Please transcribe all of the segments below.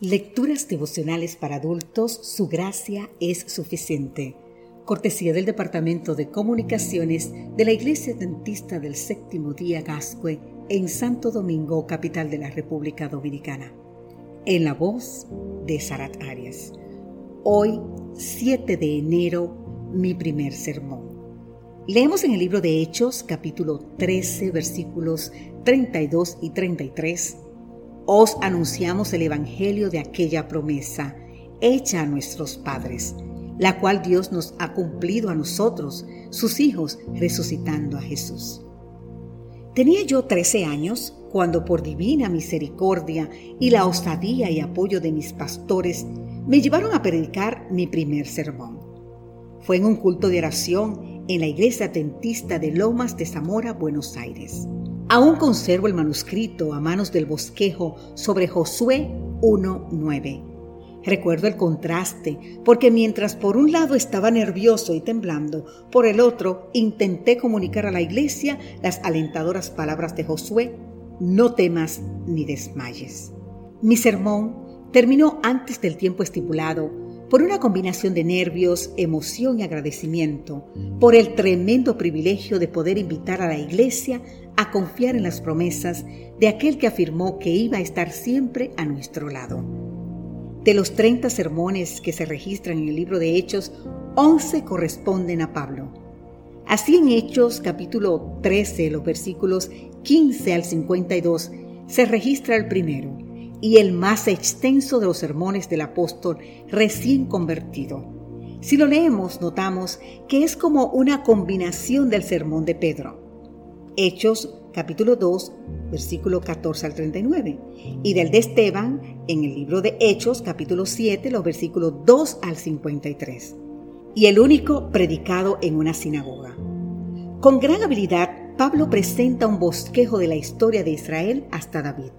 Lecturas devocionales para adultos, su gracia es suficiente. Cortesía del Departamento de Comunicaciones de la Iglesia Dentista del Séptimo Día Gascue en Santo Domingo, capital de la República Dominicana. En la voz de Sarat Arias. Hoy, 7 de enero, mi primer sermón. Leemos en el libro de Hechos, capítulo 13, versículos 32 y 33 os anunciamos el Evangelio de aquella promesa hecha a nuestros padres, la cual Dios nos ha cumplido a nosotros, sus hijos, resucitando a Jesús. Tenía yo trece años cuando por divina misericordia y la osadía y apoyo de mis pastores me llevaron a predicar mi primer sermón. Fue en un culto de oración en la iglesia atentista de Lomas de Zamora, Buenos Aires. Aún conservo el manuscrito a manos del bosquejo sobre Josué 1.9. Recuerdo el contraste, porque mientras por un lado estaba nervioso y temblando, por el otro intenté comunicar a la iglesia las alentadoras palabras de Josué, no temas ni desmayes. Mi sermón terminó antes del tiempo estipulado por una combinación de nervios, emoción y agradecimiento, por el tremendo privilegio de poder invitar a la iglesia a confiar en las promesas de aquel que afirmó que iba a estar siempre a nuestro lado. De los 30 sermones que se registran en el libro de Hechos, 11 corresponden a Pablo. Así en Hechos capítulo 13, los versículos 15 al 52, se registra el primero y el más extenso de los sermones del apóstol recién convertido. Si lo leemos, notamos que es como una combinación del sermón de Pedro. Hechos capítulo 2, versículo 14 al 39, y del de Esteban en el libro de Hechos capítulo 7, los versículos 2 al 53, y el único predicado en una sinagoga. Con gran habilidad, Pablo presenta un bosquejo de la historia de Israel hasta David,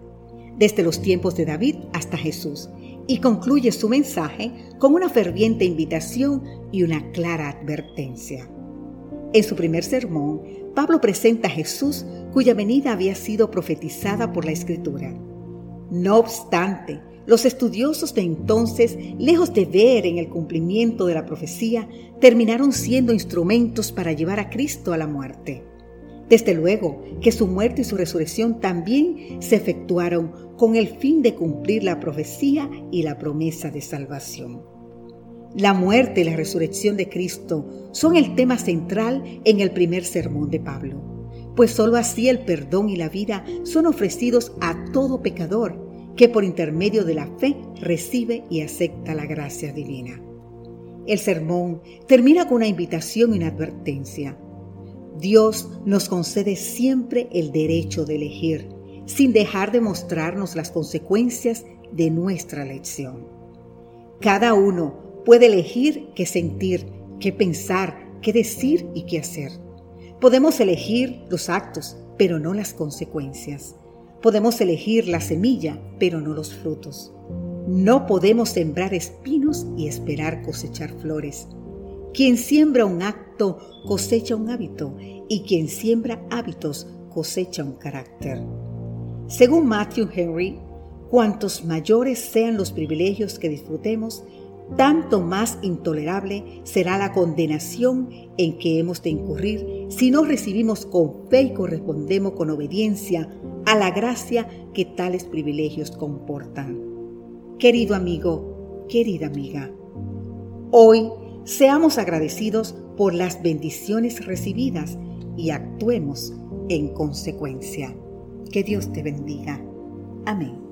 desde los tiempos de David hasta Jesús, y concluye su mensaje con una ferviente invitación y una clara advertencia. En su primer sermón, Pablo presenta a Jesús cuya venida había sido profetizada por la Escritura. No obstante, los estudiosos de entonces, lejos de ver en el cumplimiento de la profecía, terminaron siendo instrumentos para llevar a Cristo a la muerte. Desde luego que su muerte y su resurrección también se efectuaron con el fin de cumplir la profecía y la promesa de salvación. La muerte y la resurrección de Cristo son el tema central en el primer sermón de Pablo, pues sólo así el perdón y la vida son ofrecidos a todo pecador que por intermedio de la fe recibe y acepta la gracia divina. El sermón termina con una invitación y una advertencia. Dios nos concede siempre el derecho de elegir, sin dejar de mostrarnos las consecuencias de nuestra elección. Cada uno puede elegir qué sentir, qué pensar, qué decir y qué hacer. Podemos elegir los actos, pero no las consecuencias. Podemos elegir la semilla, pero no los frutos. No podemos sembrar espinos y esperar cosechar flores. Quien siembra un acto cosecha un hábito y quien siembra hábitos cosecha un carácter. Según Matthew Henry, cuantos mayores sean los privilegios que disfrutemos, tanto más intolerable será la condenación en que hemos de incurrir si no recibimos con fe y correspondemos con obediencia a la gracia que tales privilegios comportan. Querido amigo, querida amiga, hoy seamos agradecidos por las bendiciones recibidas y actuemos en consecuencia. Que Dios te bendiga. Amén.